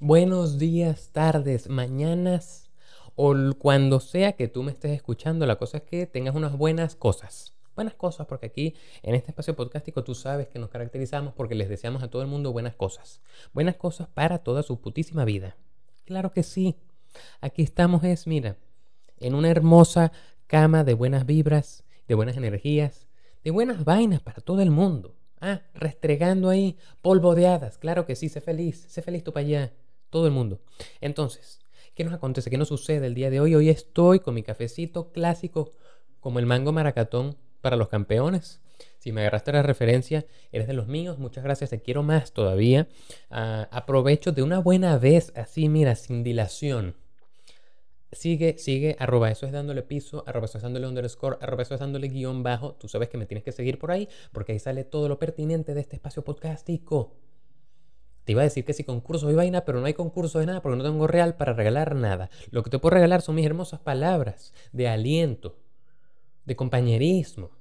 buenos días, tardes, mañanas o cuando sea que tú me estés escuchando. La cosa es que tengas unas buenas cosas. Buenas cosas, porque aquí en este espacio podcastico tú sabes que nos caracterizamos porque les deseamos a todo el mundo buenas cosas. Buenas cosas para toda su putísima vida. Claro que sí. Aquí estamos es, mira, en una hermosa cama de buenas vibras, de buenas energías, de buenas vainas para todo el mundo. Ah, restregando ahí polvo de hadas. Claro que sí, sé feliz, sé feliz tú para allá. Todo el mundo. Entonces, ¿qué nos acontece? ¿Qué nos sucede el día de hoy? Hoy estoy con mi cafecito clásico, como el mango maracatón para los campeones. Si me agarraste la referencia, eres de los míos. Muchas gracias, te quiero más todavía. Ah, aprovecho de una buena vez, así, mira, sin dilación Sigue, sigue, arroba eso es dándole piso, arroba eso es dándole underscore, arroba eso es dándole guion bajo. Tú sabes que me tienes que seguir por ahí porque ahí sale todo lo pertinente de este espacio podcastico. Te iba a decir que si concurso y vaina, pero no hay concurso de nada porque no tengo real para regalar nada. Lo que te puedo regalar son mis hermosas palabras de aliento, de compañerismo,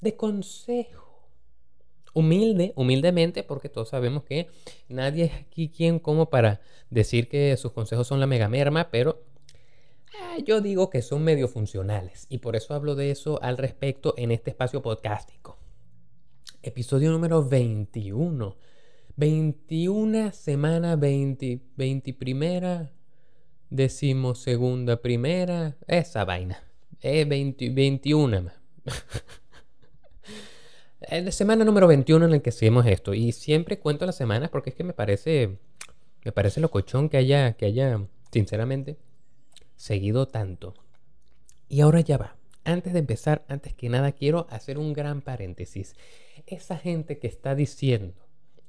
de consejo. Humilde, humildemente, porque todos sabemos que nadie es aquí quien como para decir que sus consejos son la mega merma, pero Ah, yo digo que son medio funcionales y por eso hablo de eso al respecto en este espacio podcastico. Episodio número 21. 21 semana 20, 20 primera, decimosegunda primera, esa vaina. Es 20, 21. Es semana número 21 en el que hacemos esto y siempre cuento las semanas porque es que me parece me parece locochón que haya que haya sinceramente seguido tanto. Y ahora ya va. Antes de empezar, antes que nada, quiero hacer un gran paréntesis. Esa gente que está diciendo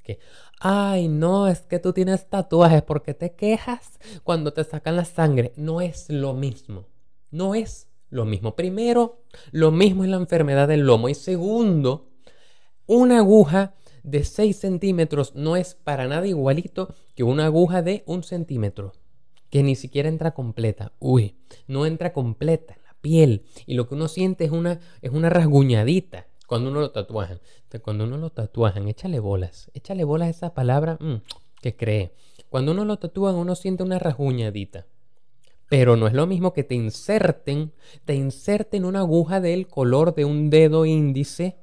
que, ay, no, es que tú tienes tatuajes porque te quejas cuando te sacan la sangre. No es lo mismo. No es lo mismo. Primero, lo mismo es la enfermedad del lomo. Y segundo, una aguja de 6 centímetros no es para nada igualito que una aguja de un centímetro que ni siquiera entra completa. Uy, no entra completa en la piel. Y lo que uno siente es una, es una rasguñadita cuando uno lo tatuajan. Cuando uno lo tatuajan, échale bolas. Échale bolas a esa palabra mm, que cree. Cuando uno lo tatúan, uno siente una rasguñadita. Pero no es lo mismo que te inserten, te inserten una aguja del color de un dedo índice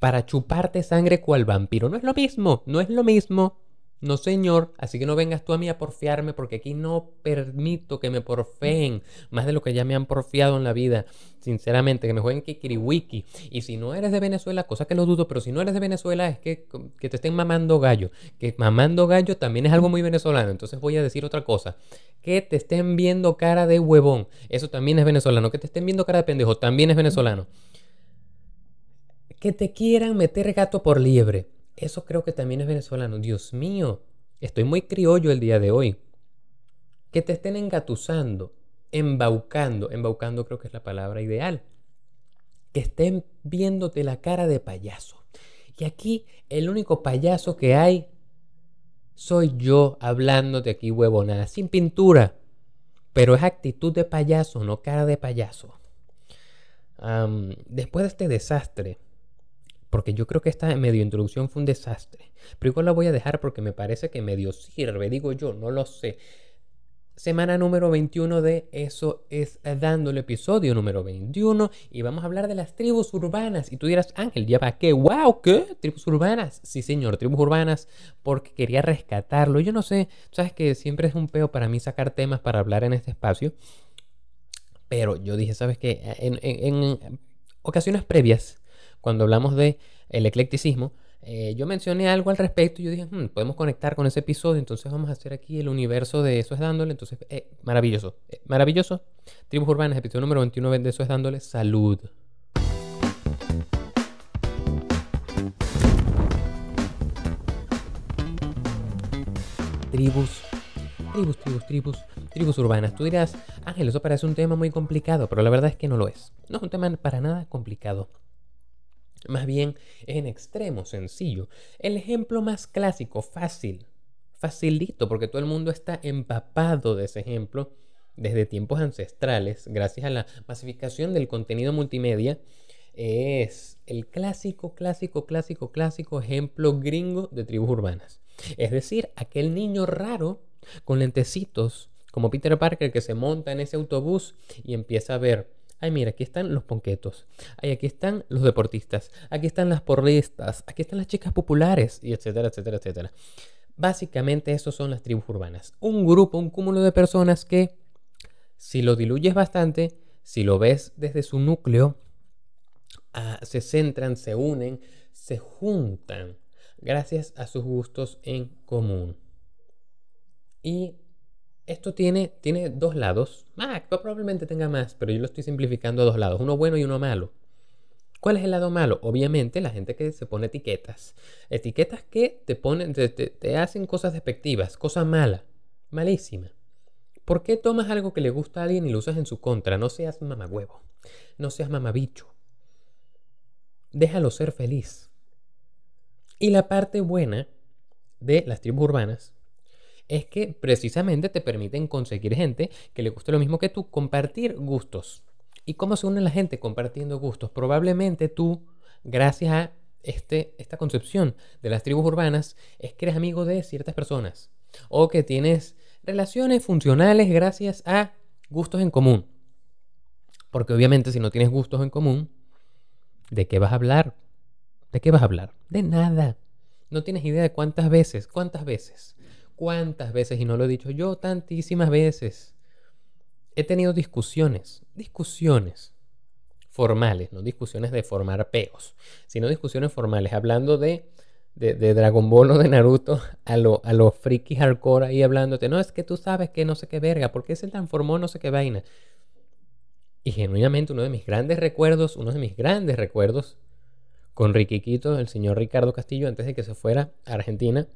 para chuparte sangre cual vampiro. No es lo mismo, no es lo mismo. No, señor, así que no vengas tú a mí a porfiarme porque aquí no permito que me porfeen más de lo que ya me han porfiado en la vida. Sinceramente, que me jueguen kikiriwiki. Y si no eres de Venezuela, cosa que lo dudo, pero si no eres de Venezuela es que, que te estén mamando gallo. Que mamando gallo también es algo muy venezolano. Entonces voy a decir otra cosa. Que te estén viendo cara de huevón. Eso también es venezolano. Que te estén viendo cara de pendejo también es venezolano. Que te quieran meter gato por liebre eso creo que también es venezolano. Dios mío, estoy muy criollo el día de hoy. Que te estén engatusando, embaucando, embaucando creo que es la palabra ideal. Que estén viéndote la cara de payaso. Y aquí el único payaso que hay soy yo hablándote aquí huevonada, sin pintura. Pero es actitud de payaso, no cara de payaso. después de este desastre, porque yo creo que esta medio introducción fue un desastre. Pero igual la voy a dejar porque me parece que medio sirve, digo yo, no lo sé. Semana número 21 de Eso es Dando el episodio número 21 y vamos a hablar de las tribus urbanas. Y tú dirás, Ángel, ¿ya para qué? ¡Wow! ¿Qué? ¿Tribus urbanas? Sí, señor, tribus urbanas porque quería rescatarlo. Yo no sé, sabes que siempre es un peo para mí sacar temas para hablar en este espacio. Pero yo dije, ¿sabes qué? En ocasiones previas cuando hablamos de el eclecticismo, eh, yo mencioné algo al respecto y yo dije, hmm, podemos conectar con ese episodio, entonces vamos a hacer aquí el universo de Eso es Dándole. Entonces, eh, maravilloso, eh, maravilloso. Tribus Urbanas, episodio número 29 de Eso es Dándole. Salud. Tribus, tribus, tribus, tribus, tribus urbanas. Tú dirás, Ángel, eso parece un tema muy complicado, pero la verdad es que no lo es. No es un tema para nada complicado. Más bien es en extremo sencillo. El ejemplo más clásico, fácil, facilito, porque todo el mundo está empapado de ese ejemplo desde tiempos ancestrales, gracias a la masificación del contenido multimedia. es el clásico, clásico, clásico, clásico ejemplo gringo de tribus urbanas. Es decir, aquel niño raro con lentecitos, como Peter Parker, que se monta en ese autobús y empieza a ver, ay mira, aquí están los ponquetos, ay, aquí están los deportistas, aquí están las porristas, aquí están las chicas populares, y etcétera, etcétera, etcétera. Básicamente, esos son las tribus urbanas. Un grupo, un cúmulo de personas que, si lo diluyes bastante, si lo ves desde su núcleo, ah, se centran, se unen, se juntan gracias a sus gustos en común. Y esto tiene, tiene dos lados. Ah, probablemente tenga más, pero yo lo estoy simplificando a dos lados, uno bueno y uno malo. ¿Cuál es el lado malo? Obviamente la gente que se pone etiquetas. Etiquetas que te ponen, te, hacen cosas despectivas, cosas malas, malísimas. ¿Por qué tomas algo que le gusta a alguien y lo usas en su contra? No seas mamagüevo. No seas mamabicho. Déjalo ser feliz. Y la parte buena de las tribus urbanas es que precisamente te permiten conseguir gente que le guste lo mismo que tú, compartir gustos. ¿Y cómo se une la gente compartiendo gustos? Probablemente tú, gracias a este, esta concepción de las tribus urbanas, es que eres amigo de ciertas personas o que tienes relaciones funcionales gracias a gustos en común. Porque obviamente si no tienes gustos en común, ¿de qué vas a hablar? ¿De qué vas a hablar? De nada. No tienes idea de cuántas veces, cuántas veces, cuántas veces, y no lo he dicho yo tantísimas veces, he tenido discusiones, discusiones formales, no discusiones de formar peos, sino discusiones formales, hablando de, de, Dragon Ball o de Naruto a los a lo friki hardcore ahí hablándote, no, es que tú sabes que no sé qué verga, ¿por qué se transformó no sé qué vaina? Y genuinamente uno de mis grandes recuerdos, uno de mis grandes recuerdos con Riquiquito, el señor Ricardo Castillo, antes de que se fuera a Argentina,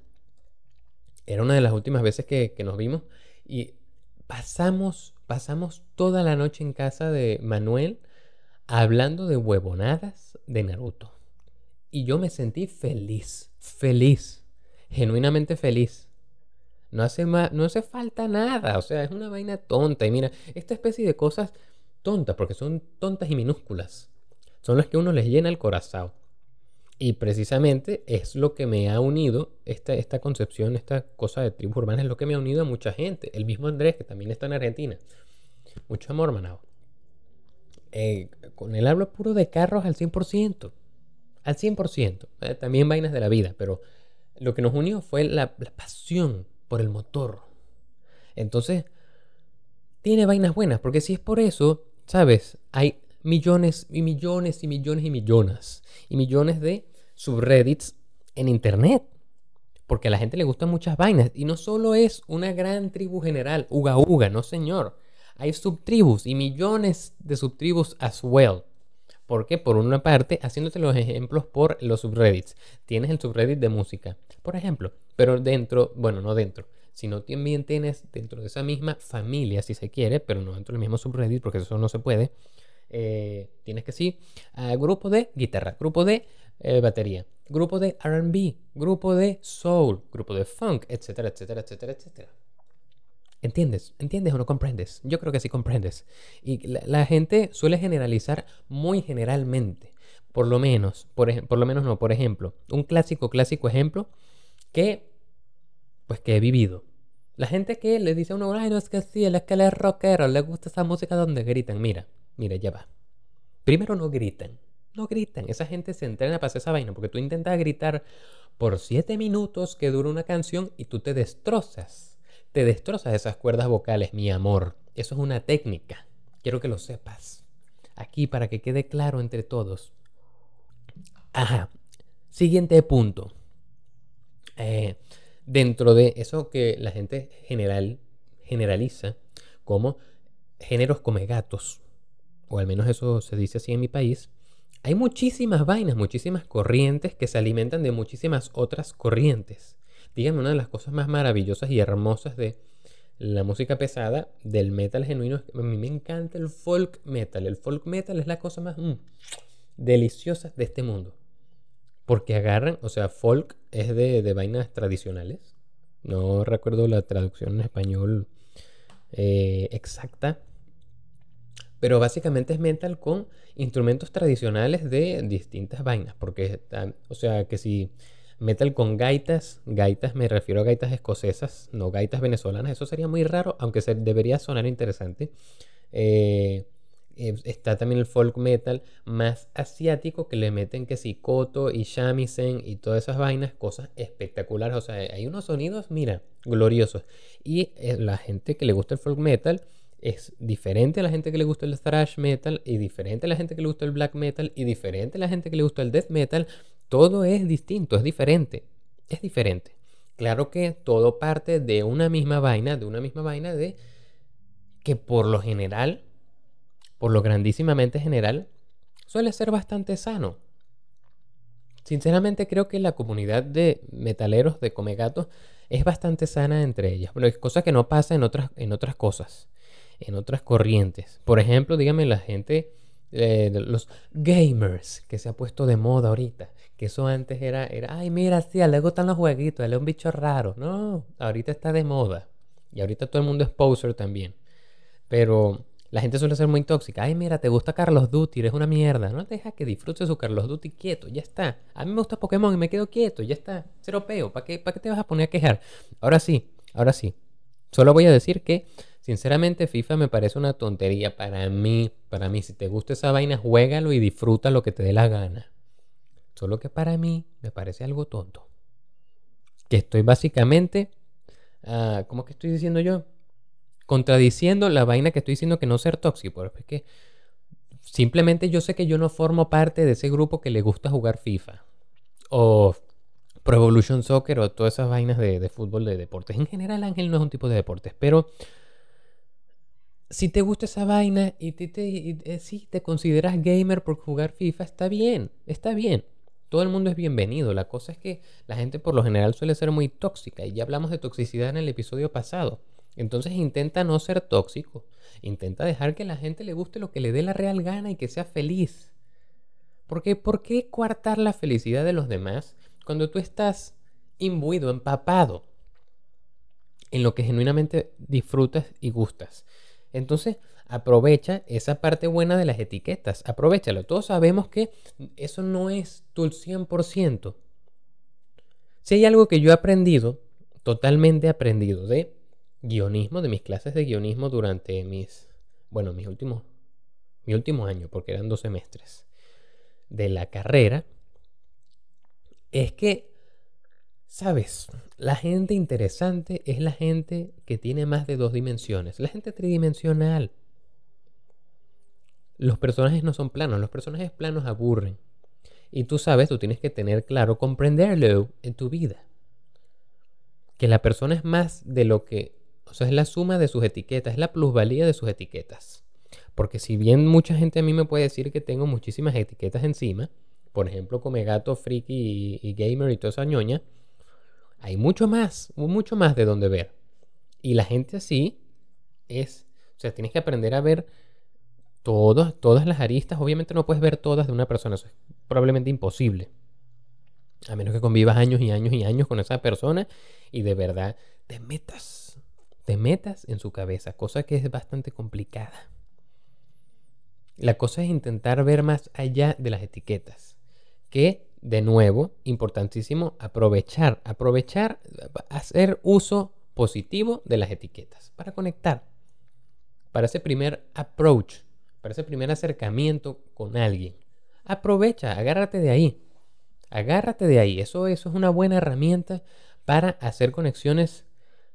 era una de las últimas veces que, nos vimos y pasamos pasamos toda la noche en casa de Manuel hablando de huevonadas de Naruto. Y yo me sentí feliz, feliz, genuinamente feliz. No hace, no hace falta nada, o sea, es una vaina tonta. Y mira, esta especie de cosas tontas, porque son tontas y minúsculas, son las que uno les llena el corazón. Y precisamente es lo que me ha unido, esta, esta concepción, esta cosa de tribus urbanas, es lo que me ha unido a mucha gente. El mismo Andrés, que también está en Argentina. Mucho amor, manao. Eh, con él hablo puro de carros al 100%. Al 100%. Eh, también vainas de la vida, pero lo que nos unió fue la, la pasión por el motor. Entonces, tiene vainas buenas, porque si es por eso, ¿sabes? Hay millones y millones y millones y millones y millones de subreddits en internet. Porque a la gente le gustan muchas vainas. Y no solo es una gran tribu general, uga uga, no señor. Hay subtribus y millones de subtribus as well. ¿Por qué? Por una parte, haciéndote los ejemplos por los subreddits. Tienes el subreddit de música, por ejemplo. Pero dentro, bueno, no dentro, sino también tienes dentro de esa misma familia, si se quiere, pero no dentro del mismo subreddit, porque eso no se puede eh, tienes que sí, grupo de guitarra, grupo de eh, batería, grupo de RB, grupo de soul, grupo de funk, etcétera, etcétera, etcétera, etcétera. ¿Entiendes? ¿Entiendes o no comprendes? Yo creo que sí comprendes. Y la, gente suele generalizar muy generalmente. Por lo menos, por, lo menos no, por ejemplo, un clásico, clásico ejemplo que, pues que he vivido. La gente que le dice a uno, ay, no es que sí, es que él es rockero, le gusta esa música donde gritan. Mira, Mira, ya va. Primero no gritan. No gritan. Esa gente se entrena para hacer esa vaina. Porque tú intentas gritar por siete minutos que dura una canción y tú te destrozas. Te destrozas esas cuerdas vocales, mi amor. Eso es una técnica. Quiero que lo sepas. Aquí para que quede claro entre todos. Ajá. Siguiente punto. Eh, dentro de eso que la gente general generaliza como géneros como gatos o al menos eso se dice así en mi país, hay muchísimas vainas, muchísimas corrientes que se alimentan de muchísimas otras corrientes. Díganme, una de las cosas más maravillosas y hermosas de la música pesada, del metal genuino, a mí me encanta el folk metal. El folk metal es la cosa más mm, deliciosa de este mundo. Porque agarran, o sea, folk es de, de vainas tradicionales. No recuerdo la traducción en español eh, exacta, Pero básicamente es metal con instrumentos tradicionales de distintas vainas. Porque, o sea, que si metal con gaitas, gaitas me refiero a gaitas escocesas, no gaitas venezolanas, eso sería muy raro, aunque se debería sonar interesante. Eh, eh, está también el folk metal más asiático que le meten que si koto y shamisen y todas esas vainas, cosas espectaculares. O sea, hay unos sonidos, mira, gloriosos. Y eh, la gente que le gusta el folk metal es diferente a la gente que le gusta el thrash metal y diferente a la gente que le gusta el black metal y diferente a la gente que le gusta el death metal. Todo es distinto, es diferente. Es diferente. Claro que todo parte de una misma vaina, de una misma vaina de que por lo general por lo grandísimamente general, suele ser bastante sano. Sinceramente creo que la comunidad de metaleros de Comegato es bastante sana entre ellas. Bueno, es cosa que no pasa en otras, en otras cosas, en otras corrientes. Por ejemplo, dígame la gente, eh, los gamers, que se ha puesto de moda ahorita. Que eso antes era, era ay, mira, sí, le gustan los jueguitos, él es un bicho raro. No, ahorita está de moda. Y ahorita todo el mundo es poser también. Pero la gente suele ser muy tóxica. Ay, mira, te gusta Carlos Duty, eres una mierda. No deja que disfrute su Carlos Duty quieto, ya está. A mí me gusta Pokémon y me quedo quieto, ya está. Cero peo, ¿para qué, ¿para qué te vas a poner a quejar? Ahora sí, ahora sí. Solo voy a decir que, sinceramente, FIFA me parece una tontería para mí. Para mí, si te gusta esa vaina, juégalo y disfruta lo que te dé la gana. Solo que para mí me parece algo tonto. Que estoy básicamente... Uh, ¿Cómo que estoy diciendo yo? contradiciendo la vaina que estoy diciendo que no ser tóxico. Es simplemente yo sé que yo no formo parte de ese grupo que le gusta jugar FIFA. O Pro Evolution Soccer o todas esas vainas de, fútbol, de deportes. En general, Ángel no es un tipo de deportes, pero si te gusta esa vaina y, te, eh, si te consideras gamer por jugar FIFA, está bien, está bien. Todo el mundo es bienvenido. La cosa es que la gente por lo general suele ser muy tóxica y ya hablamos de toxicidad en el episodio pasado. Entonces intenta no ser tóxico. Intenta dejar que la gente le guste lo que le dé la real gana y que sea feliz. Porque ¿por qué coartar la felicidad de los demás cuando tú estás imbuido, empapado en lo que genuinamente disfrutas y gustas? Entonces, aprovecha esa parte buena de las etiquetas. Aprovechalo. Todos sabemos que eso no es tu 100%. Si hay algo que yo he aprendido, totalmente aprendido de guionismo, de mis clases de guionismo durante mis, bueno, mis últimos, mi último año, porque eran dos semestres de la carrera, es que, sabes, la gente interesante es la gente que tiene más de dos dimensiones, la gente tridimensional. Los personajes no son planos, los personajes planos aburren. Y tú sabes, tú tienes que tener claro, comprenderlo en tu vida. Que la persona es más de lo que o sea, es la suma de sus etiquetas, es la plusvalía de sus etiquetas. Porque si bien mucha gente a mí me puede decir que tengo muchísimas etiquetas encima, por ejemplo, come gato, friki y, gamer y toda esa ñoña, hay mucho más, mucho más de donde ver. Y la gente así es, o sea, tienes que aprender a ver todas las aristas. Obviamente no puedes ver todas de una persona, eso es probablemente imposible. A menos que convivas años y años y años con esa persona y de verdad te metas te metas en su cabeza, cosa que es bastante complicada. La cosa es intentar ver más allá de las etiquetas. Que, de nuevo, importantísimo, aprovechar, aprovechar, hacer uso positivo de las etiquetas para conectar. Para ese primer approach, para ese primer acercamiento con alguien. Aprovecha, agárrate de ahí. Agárrate de ahí. Eso, eso es una buena herramienta para hacer conexiones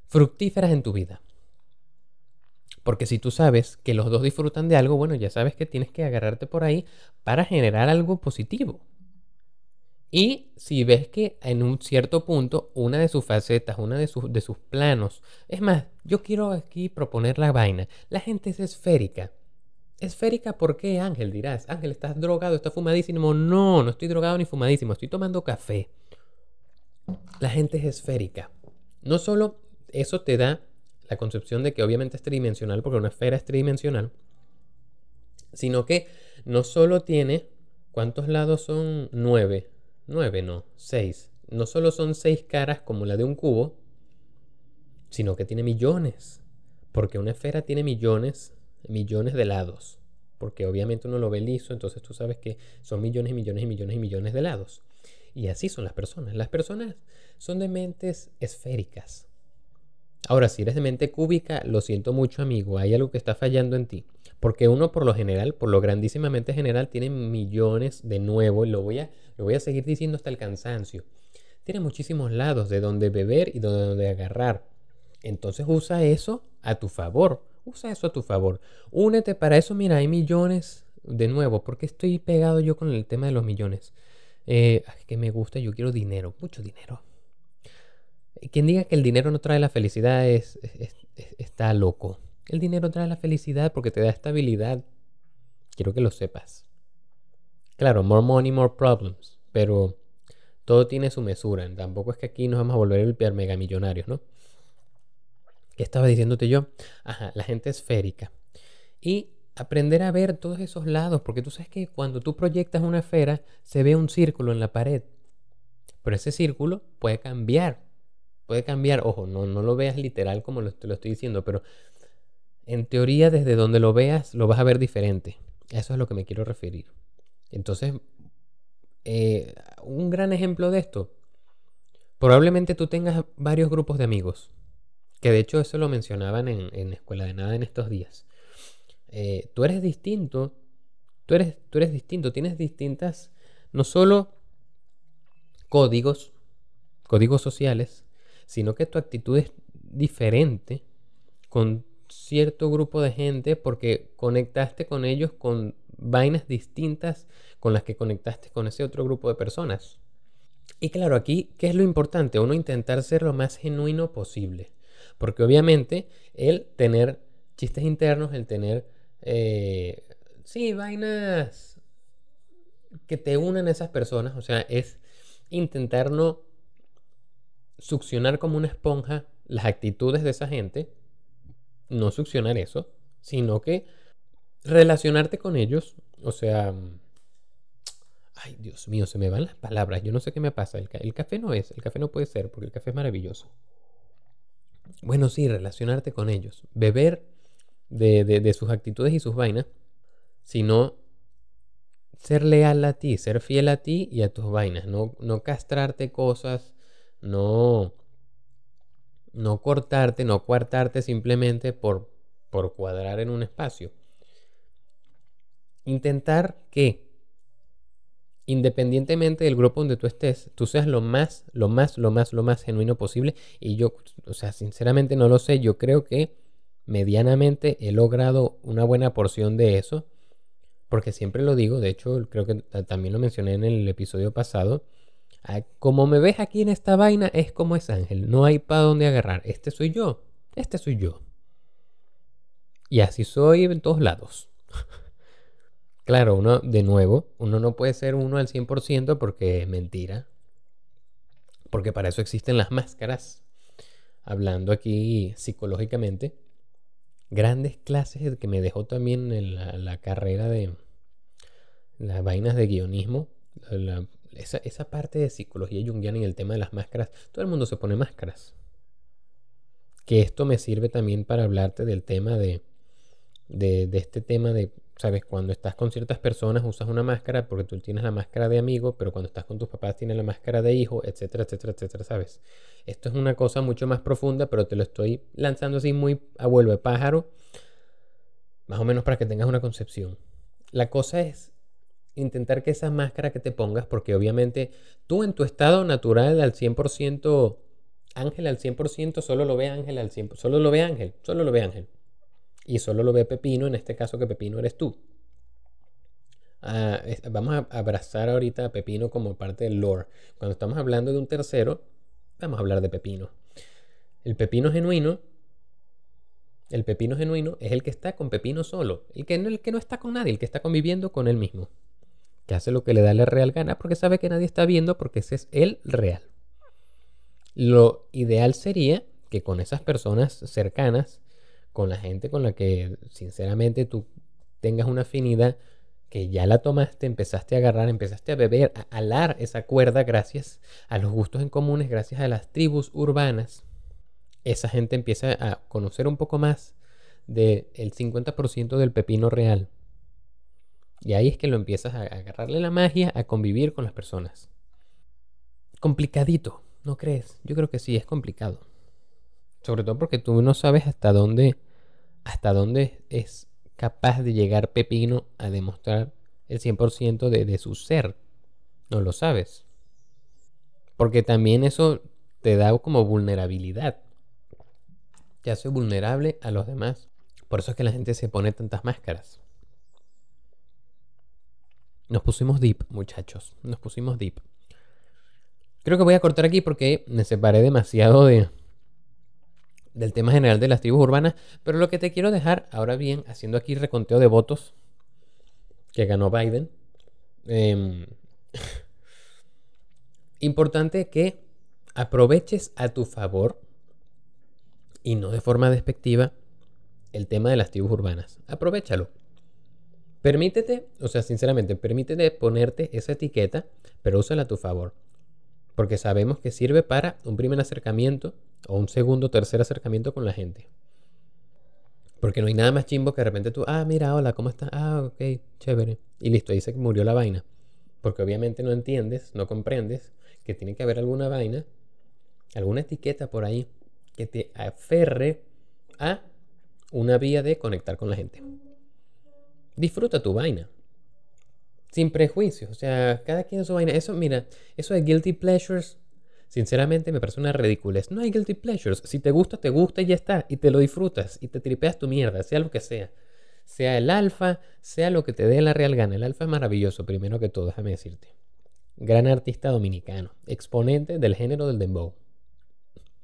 fructíferas en tu vida. Porque si tú sabes que los dos disfrutan de algo, bueno, ya sabes que tienes que agarrarte por ahí para generar algo positivo. Y si ves que en un cierto punto una de sus facetas, una de sus, de sus planos, es más, yo quiero aquí proponer la vaina. La gente es esférica. Esférica, ¿por qué, Ángel? Dirás, Ángel, ¿estás drogado? ¿Estás fumadísimo? No, no estoy drogado ni fumadísimo, estoy tomando café. La gente es esférica. No solo eso te da la concepción de que obviamente es tridimensional, porque una esfera es tridimensional, sino que no solo tiene, ¿cuántos lados son? Nueve. Nueve, no, seis. No solo son seis caras como la de un cubo, sino que tiene millones. Porque una esfera tiene millones, millones de lados. porque obviamente uno lo ve liso, entonces tú sabes que son millones y millones y millones y millones de lados. Y así son las personas. Las personas son de mentes esféricas. Ahora, si eres de mente cúbica, lo siento mucho, amigo, hay algo que está fallando en ti. Porque uno por lo general, por lo grandísimamente general, tiene millones de nuevo, y lo voy a, lo voy a seguir diciendo hasta el cansancio. Tiene muchísimos lados de donde beber y de donde agarrar. Entonces usa eso a tu favor. Usa eso a tu favor. Únete para eso. Mira, hay millones. De nuevo, porque estoy pegado yo con el tema de los millones? Eh, que me gusta, yo quiero dinero, mucho dinero. Quien diga que el dinero no trae la felicidad es, está loco. El dinero trae la felicidad porque te da estabilidad. Quiero que lo sepas. Claro, more money, more problems. Pero todo tiene su mesura. Tampoco es que aquí nos vamos a volver el mega millonarios, ¿no? ¿Qué estaba diciéndote yo? Ajá, la gente esférica. Y aprender a ver todos esos lados, porque tú sabes que cuando tú proyectas una esfera, se ve un círculo en la pared. Pero ese círculo puede cambiar. Puede cambiar, ojo, no, no lo veas literal como te lo estoy diciendo, pero en teoría desde donde lo veas lo vas a ver diferente. Eso es a lo que me quiero referir. Entonces, eh, un gran ejemplo de esto, probablemente tú tengas varios grupos de amigos que de hecho eso lo mencionaban en, Escuela de Nada en estos días. Eh, tú eres distinto, tú eres, tú eres distinto, tienes distintas, no solo códigos, códigos sociales, sino que tu actitud es diferente con cierto grupo de gente porque conectaste con ellos con vainas distintas con las que conectaste con ese otro grupo de personas. Y claro, aquí, ¿qué es lo importante? Uno intentar ser lo más genuino posible. Porque obviamente el tener chistes internos, el tener, eh, sí, vainas que te unen a esas personas, o sea, es intentar no succionar como una esponja las actitudes de esa gente, no succionar eso, sino que relacionarte con ellos, o sea, ay Dios mío, se me van las palabras, yo no sé qué me pasa, el, café no es, el café no puede ser, porque el café es maravilloso. Bueno, sí, relacionarte con ellos. Beber de, sus actitudes y sus vainas, sino ser leal a ti, ser fiel a ti y a tus vainas. No, no castrarte cosas, no, no cortarte, no cuartarte simplemente por, por cuadrar en un espacio. Intentar que independientemente del grupo donde tú estés, tú seas lo más, lo más, lo más, lo más genuino posible. Y yo, o sea, sinceramente no lo sé, yo creo que medianamente he logrado una buena porción de eso, porque siempre lo digo, de hecho creo que también lo mencioné en el episodio pasado, ah, como me ves aquí en esta vaina es como es Ángel, no hay para dónde agarrar, este soy yo, este soy yo. Y así soy en todos lados. Claro, uno, de nuevo, uno no puede ser uno al 100% porque es mentira. Porque para eso existen las máscaras. Hablando aquí psicológicamente. Grandes clases que me dejó también en la, carrera de las vainas de guionismo. esa, esa parte de psicología junguiana en el tema de las máscaras. Todo el mundo se pone máscaras. Que esto me sirve también para hablarte del tema de, de, de este tema de ¿Sabes? Cuando estás con ciertas personas usas una máscara porque tú tienes la máscara de amigo, pero cuando estás con tus papás tienes la máscara de hijo, etcétera, etcétera, etcétera, ¿sabes? Esto es una cosa mucho más profunda, pero te lo estoy lanzando así muy a vuelo de pájaro, más o menos para que tengas una concepción. La cosa es intentar que esa máscara que te pongas, porque obviamente tú en tu estado natural al 100%, Ángel al 100%, solo lo ve Ángel al 100%, solo lo ve Ángel, solo lo ve Ángel y solo lo ve Pepino, en este caso que Pepino eres tú. Ah, vamos a abrazar ahorita a Pepino como parte del lore. Cuando estamos hablando de un tercero, vamos a hablar de Pepino. El Pepino genuino, el Pepino genuino es el que está con Pepino solo, el que, el que no está con nadie, el que está conviviendo con él mismo, que hace lo que le da la real gana porque sabe que nadie está viendo porque ese es el real. Lo ideal sería que con esas personas cercanas con la gente con la que sinceramente tú tengas una afinidad que ya la tomaste, empezaste a agarrar, empezaste a beber, a alar esa cuerda gracias a los gustos en comunes, gracias a las tribus urbanas, esa gente empieza a conocer un poco más del 50% del pepino real. Y ahí es que lo empiezas a agarrarle la magia, a convivir con las personas. Complicadito, ¿no crees? Yo creo que sí, es complicado. Sobre todo porque tú no sabes hasta dónde, hasta dónde es capaz de llegar Pepino a demostrar el 100% de, de su ser. No lo sabes. Porque también eso te da como vulnerabilidad. Te hace vulnerable a los demás. Por eso es que la gente se pone tantas máscaras. Nos pusimos deep, muchachos. Nos pusimos deep. Creo que voy a cortar aquí porque me separé demasiado de, del tema general de las tribus urbanas. Pero lo que te quiero dejar, ahora bien, haciendo aquí reconteo de votos que ganó Biden. Em, importante que aproveches a tu favor y no de forma despectiva el tema de las tribus urbanas. Aprovechalo. Permítete, o sea, sinceramente, permítete ponerte esa etiqueta, pero úsala a tu favor. Porque sabemos que sirve para un primer acercamiento o un segundo tercer acercamiento con la gente. Porque no hay nada más chimbo que de repente tú, ah, mira, hola, ¿cómo estás? Ah, ok, chévere. Y listo, ahí se murió la vaina. Porque obviamente no entiendes, no comprendes que tiene que haber alguna vaina, alguna etiqueta por ahí que te aferre a una vía de conectar con la gente disfruta tu vaina. Sin prejuicios. O sea, cada quien su vaina. Eso, mira, eso de guilty pleasures, sinceramente me parece una ridiculez. No hay guilty pleasures. Si te gusta, te gusta y ya está. Y te lo disfrutas. Y te tripeas tu mierda, sea lo que sea. Sea el alfa, sea lo que te dé la real gana. El alfa es maravilloso, primero que todo, déjame decirte. Gran artista dominicano. Exponente del género del dembow.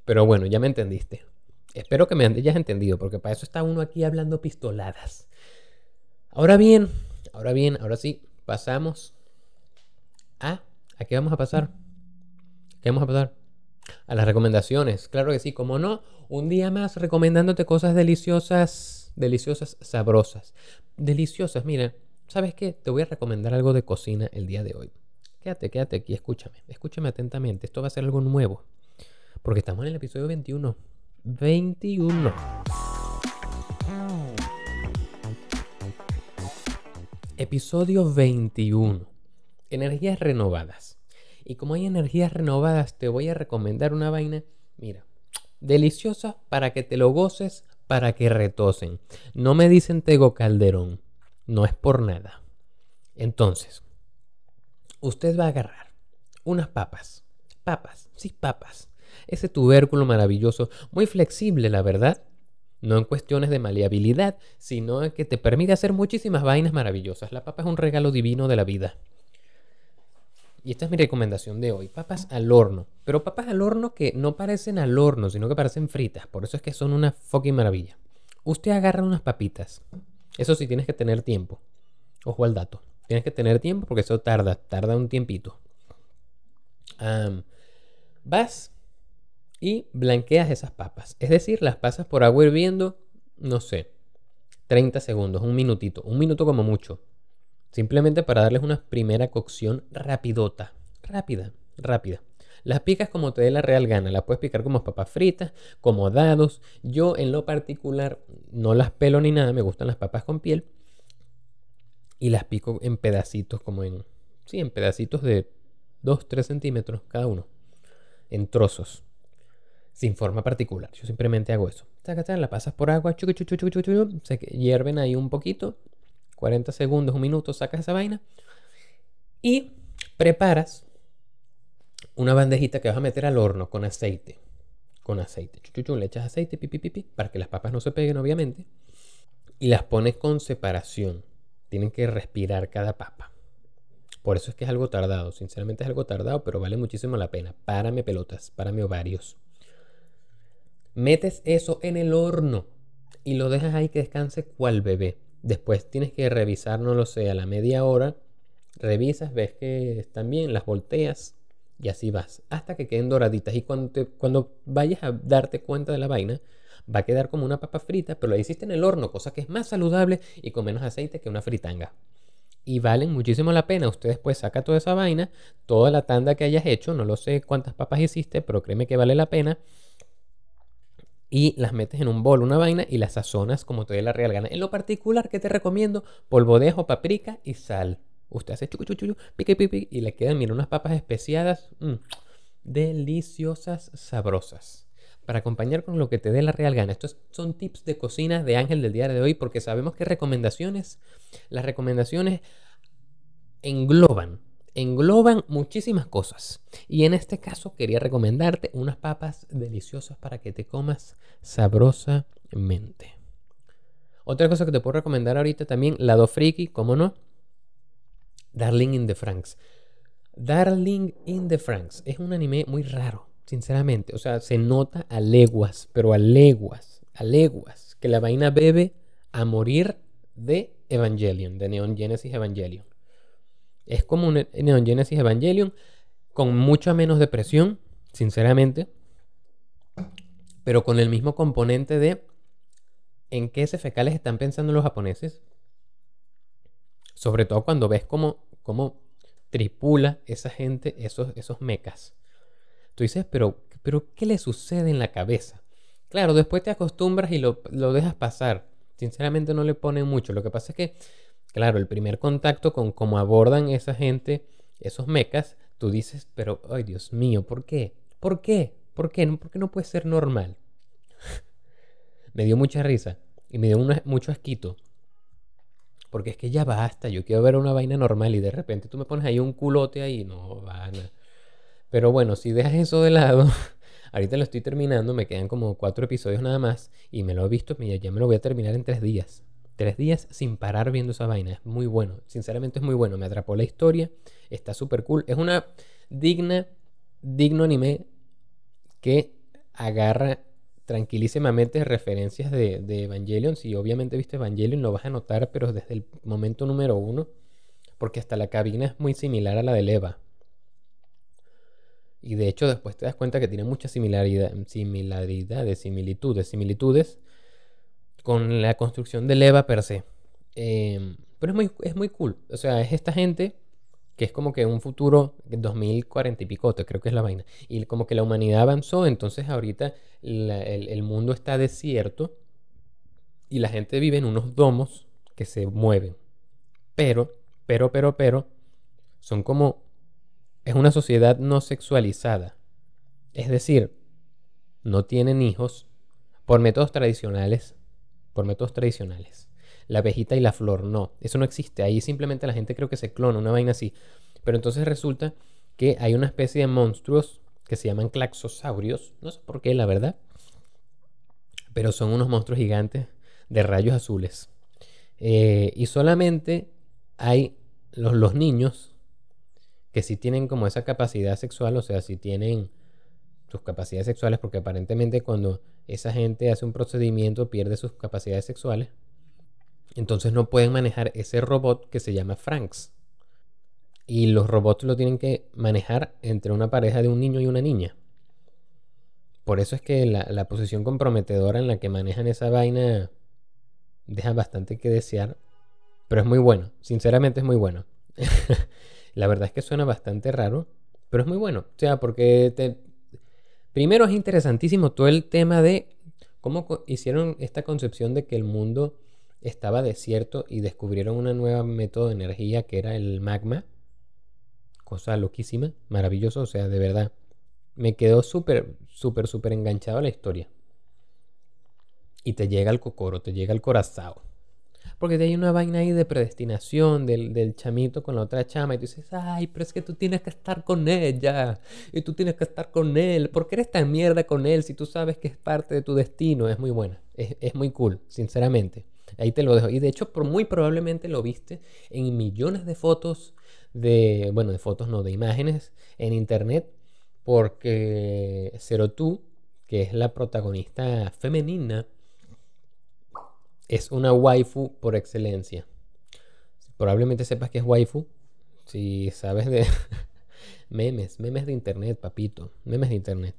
Pero bueno, ya me entendiste. Espero que me hayas entendido, porque para eso está uno aquí hablando pistoladas. Ahora bien, ahora bien, ahora sí, pasamos a... ¿A qué vamos a pasar? ¿Qué vamos a pasar? A las recomendaciones. Claro que sí, como no, un día más recomendándote cosas deliciosas, deliciosas, sabrosas. Deliciosas, mira, ¿sabes qué? Te voy a recomendar algo de cocina el día de hoy. Quédate, quédate aquí, escúchame, escúchame atentamente. Esto va a ser algo nuevo. Porque estamos en el episodio 21. 21. Episodio 21. Energías renovadas. Y como hay energías renovadas, te voy a recomendar una vaina, mira, deliciosa para que te lo goces, para que retosen. No me dicen Tego Calderón, no es por nada. Entonces, usted va a agarrar unas papas, papas, sí, papas. Ese tubérculo maravilloso, muy flexible, la verdad, no en cuestiones de maleabilidad, sino en que te permite hacer muchísimas vainas maravillosas. La papa es un regalo divino de la vida. Y esta es mi recomendación de hoy. Papas al horno. Pero papas al horno que no parecen al horno, sino que parecen fritas. Por eso es que son una fucking maravilla. Usted agarra unas papitas. Eso sí, tienes que tener tiempo. Ojo al dato. Tienes que tener tiempo porque eso tarda, tarda un tiempito. vas y blanqueas esas papas. Es decir, las pasas por agua hirviendo, no sé, 30 segundos, un minutito, un minuto como mucho. Simplemente para darles una primera cocción rapidota, rápida, rápida. Las picas como te dé la real gana, las puedes picar como papas fritas, como dados. Yo en lo particular no las pelo ni nada, me gustan las papas con piel. Y las pico en pedacitos, como en, sí, en pedacitos de 2-3 centímetros cada uno, en trozos sin forma particular. Yo simplemente hago eso. La pasas por agua, se hierven ahí un poquito, 40 segundos, un minuto, sacas esa vaina y preparas una bandejita que vas a meter al horno con aceite. Con aceite. le echas aceite, pipi, pipi, para que las papas no se peguen, obviamente. Y las pones con separación. Tienen que respirar cada papa. Por eso es que es algo tardado. Sinceramente es algo tardado, pero vale muchísimo la pena. Párame pelotas, párame ovarios metes eso en el horno y lo dejas ahí que descanse cual bebé. Después tienes que revisar, no lo sé, a la media hora. Revisas, ves que están bien, las volteas y así vas. Hasta que queden doraditas. Y cuando, cuando vayas a darte cuenta de la vaina, va a quedar como una papa frita, pero la hiciste en el horno, cosa que es más saludable y con menos aceite que una fritanga. Y valen muchísimo la pena. Usted pues saca toda esa vaina, toda la tanda que hayas hecho, no lo sé cuántas papas hiciste, pero créeme que vale la pena y las metes en un bol, una vaina, y las sazonas como te dé la real gana. En lo particular, que te recomiendo? Polvo de paprika y sal. Usted hace chucu, chucu, pique, pique, y le quedan, mira, unas papas especiadas, mm, deliciosas, sabrosas. Para acompañar con lo que te dé la real gana. Estos son tips de cocina de Ángel del día de hoy, porque sabemos que recomendaciones, las recomendaciones engloban engloban muchísimas cosas. Y en este caso quería recomendarte unas papas deliciosas para que te comas sabrosamente. Otra cosa que te puedo recomendar ahorita también, Lado Friki, ¿cómo no? Darling in the Franks. Darling in the Franks es un anime muy raro, sinceramente. O sea, se nota a leguas, pero a leguas, a leguas, que la vaina bebe a morir de Evangelion, de Neon Genesis Evangelion. Es como un Neon Genesis Evangelion con mucha menos depresión, sinceramente, pero con el mismo componente de en qué fecales están pensando los japoneses. Sobre todo cuando ves cómo, cómo tripula esa gente esos, esos mecas. Tú dices, pero, pero ¿qué le sucede en la cabeza? Claro, después te acostumbras y lo, lo dejas pasar. Sinceramente no le ponen mucho. Lo que pasa es que Claro, el primer contacto con cómo abordan esa gente, esos mecas, tú dices, pero, ay Dios mío, ¿por qué? ¿Por qué? ¿Por qué? ¿Por qué no puede ser normal? me dio mucha risa y me dio mucho asquito. Porque es que ya basta, yo quiero ver una vaina normal y de repente tú me pones ahí un culote ahí, no, van. Pero bueno, si dejas eso de lado, ahorita lo estoy terminando, me quedan como cuatro episodios nada más y me lo he visto, ya me lo voy a terminar en tres días. Tres días sin parar viendo esa vaina. Es muy bueno. Sinceramente es muy bueno. Me atrapó la historia. Está súper cool. Es una digna, digno anime que agarra tranquilísimamente referencias de, de, Evangelion. Si obviamente viste Evangelion lo vas a notar, pero desde el momento número uno. Porque hasta la cabina es muy similar a la de Eva. Y de hecho después te das cuenta que tiene mucha similaridad, similaridades, similitudes, similitudes con la construcción de leva per se. Em, pero es muy, es muy cool. O sea, es esta gente que es como que un futuro 2040 y picote, creo que es la vaina. Y como que la humanidad avanzó, entonces ahorita el, el, mundo está desierto y la gente vive en unos domos que se mueven. Pero, pero, pero, pero, son como... Es una sociedad no sexualizada. Es decir, no tienen hijos por métodos tradicionales por métodos tradicionales. La abejita y la flor, no, eso no existe. Ahí simplemente la gente creo que se clona, una vaina así. Pero entonces resulta que hay una especie de monstruos que se llaman claxosaurios, no sé por qué, la verdad. Pero son unos monstruos gigantes de rayos azules. Eh, y solamente hay los, niños que sí tienen como esa capacidad sexual, o sea, si tienen sus capacidades sexuales, porque aparentemente cuando esa gente hace un procedimiento pierde sus capacidades sexuales, entonces no pueden manejar ese robot que se llama Franks. Y los robots lo tienen que manejar entre una pareja de un niño y una niña. Por eso es que la, la posición comprometedora en la que manejan esa vaina deja bastante que desear. Pero es muy bueno, sinceramente es muy bueno. la verdad es que suena bastante raro, pero es muy bueno. O sea, porque te, Primero es interesantísimo todo el tema de cómo hicieron esta concepción de que el mundo estaba desierto y descubrieron una nueva método de energía que era el magma. Cosa loquísima, maravilloso, o sea, de verdad. Me quedó súper, súper, súper enganchado a la historia. Y te llega el cocoro, te llega el corazón. Porque hay una vaina ahí de predestinación del, chamito con la otra chama. Y tú dices, ay, pero es que tú tienes que estar con ella. Y tú tienes que estar con él. ¿Por qué eres tan mierda con él si tú sabes que es parte de tu destino? Es muy buena. Es, muy cool, sinceramente. Ahí te lo dejo. Y de hecho, por muy probablemente lo viste en millones de fotos de, bueno, de fotos no, de imágenes en internet. Porque Zero Tú, que es la protagonista femenina es una waifu por excelencia. Probablemente sepas que es waifu. Si sabes de memes, memes de internet, papito, memes de internet.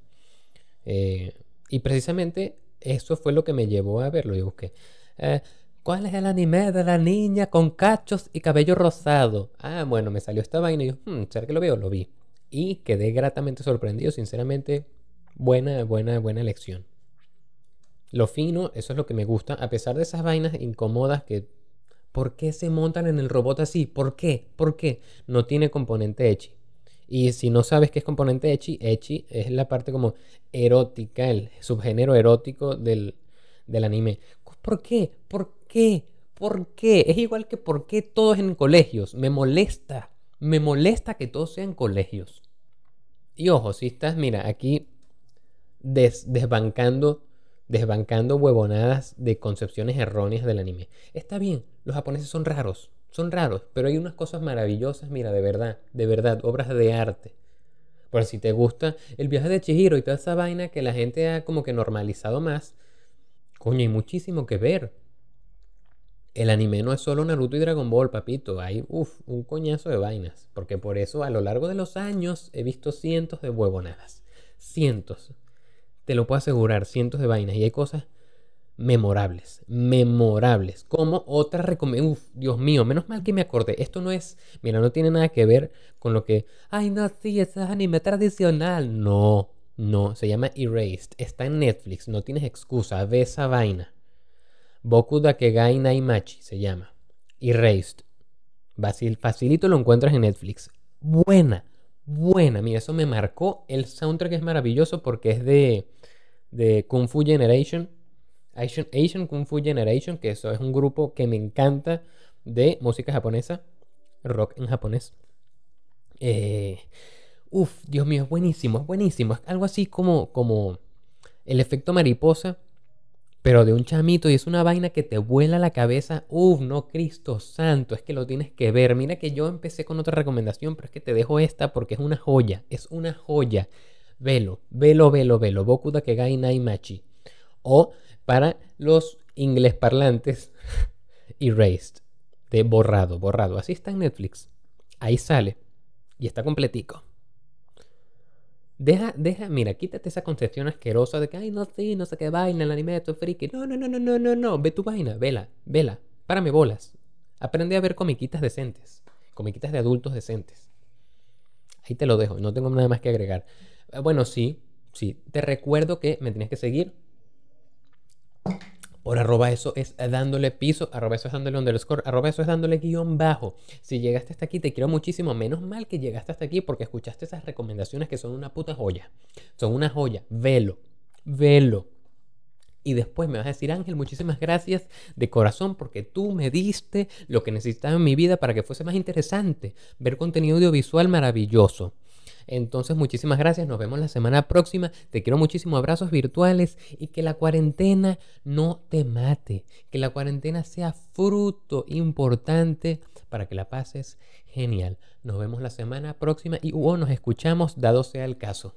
Eh, y precisamente eso fue lo que me llevó a verlo. Y busqué, eh, ¿cuál es el anime de la niña con cachos y cabello rosado? Ah, bueno, me salió esta vaina y yo, hmm, ¿será que lo veo? Lo vi. Y quedé gratamente sorprendido, sinceramente. Buena, buena, buena elección. Lo fino, eso es lo que me gusta, a pesar de esas vainas incómodas que... ¿Por qué se montan en el robot así? ¿Por qué? ¿Por qué? No tiene componente Echi. Y si no sabes qué es componente Echi, Echi es la parte como erótica, el subgénero erótico del, del anime. ¿Por qué? ¿Por qué? ¿Por qué? Es igual que por qué todo es en colegios. Me molesta. Me molesta que todo sea en colegios. Y ojo, si estás, mira, aquí desbancando, desbancando huevonadas de concepciones erróneas del anime. Está bien, los japoneses son raros, son raros, pero hay unas cosas maravillosas, mira, de verdad, de verdad, obras de arte. Por si te gusta el viaje de Chihiro y toda esa vaina que la gente ha como que normalizado más, coño, hay muchísimo que ver. El anime no es solo Naruto y Dragon Ball, papito. Hay, uff, un coñazo de vainas. Porque por eso a lo largo de los años he visto cientos de huevonadas. Cientos. Te lo puedo asegurar, cientos de vainas. Y hay cosas memorables. Memorables. Como otra recomendación. Uf, Dios mío, menos mal que me acordé. Esto no es. Mira, no tiene nada que ver con lo que. Ay, no, sí, ese es anime tradicional. No, no. Se llama Erased. Está en Netflix. No tienes excusa. Ve esa vaina. Boku Dakegai Naimachi se llama. Erased. facilito lo encuentras en Netflix. Buena, buena. Mira, eso me marcó. El soundtrack es maravilloso porque es de, de Kung Fu Generation. Asian, Kung Fu Generation, que eso es un grupo que me encanta de música japonesa. Rock en japonés. Eh, uf, Dios mío, es buenísimo, es buenísimo. Es algo así como, como el efecto mariposa pero de un chamito y es una vaina que te vuela la cabeza. Uf, no, Cristo Santo, es que lo tienes que ver. Mira que yo empecé con otra recomendación, pero es que te dejo esta porque es una joya, es una joya. Velo, velo, velo, velo. Boku Kegai Naimachi. O para los inglés parlantes, Erased. De borrado, borrado. Así está en Netflix. Ahí sale. Y está completico. Deja, deja, mira, quítate esa concepción asquerosa de que, ay, no, sí, no sé qué vaina, el anime de tu friki. No, no, no, no, no, no, no, ve tu vaina, vela, vela, párame bolas. Aprende a ver comiquitas decentes, comiquitas de adultos decentes. Ahí te lo dejo, no tengo nada más que agregar. Bueno, sí, sí, te recuerdo que me tienes que seguir por arroba eso es dándole piso, arroba eso es dándole underscore, arroba eso es dándole guion bajo. Si llegaste hasta aquí, te quiero muchísimo. Menos mal que llegaste hasta aquí porque escuchaste esas recomendaciones que son una puta joya. Son una joya. Velo, velo. Y después me vas a decir, Ángel, muchísimas gracias de corazón porque tú me diste lo que necesitaba en mi vida para que fuese más interesante. Ver contenido audiovisual maravilloso. Entonces, muchísimas gracias. Nos vemos la semana próxima. Te quiero muchísimo. Abrazos virtuales y que la cuarentena no te mate. Que la cuarentena sea fruto importante para que la pases genial. Nos vemos la semana próxima y o nos escuchamos dado sea el caso.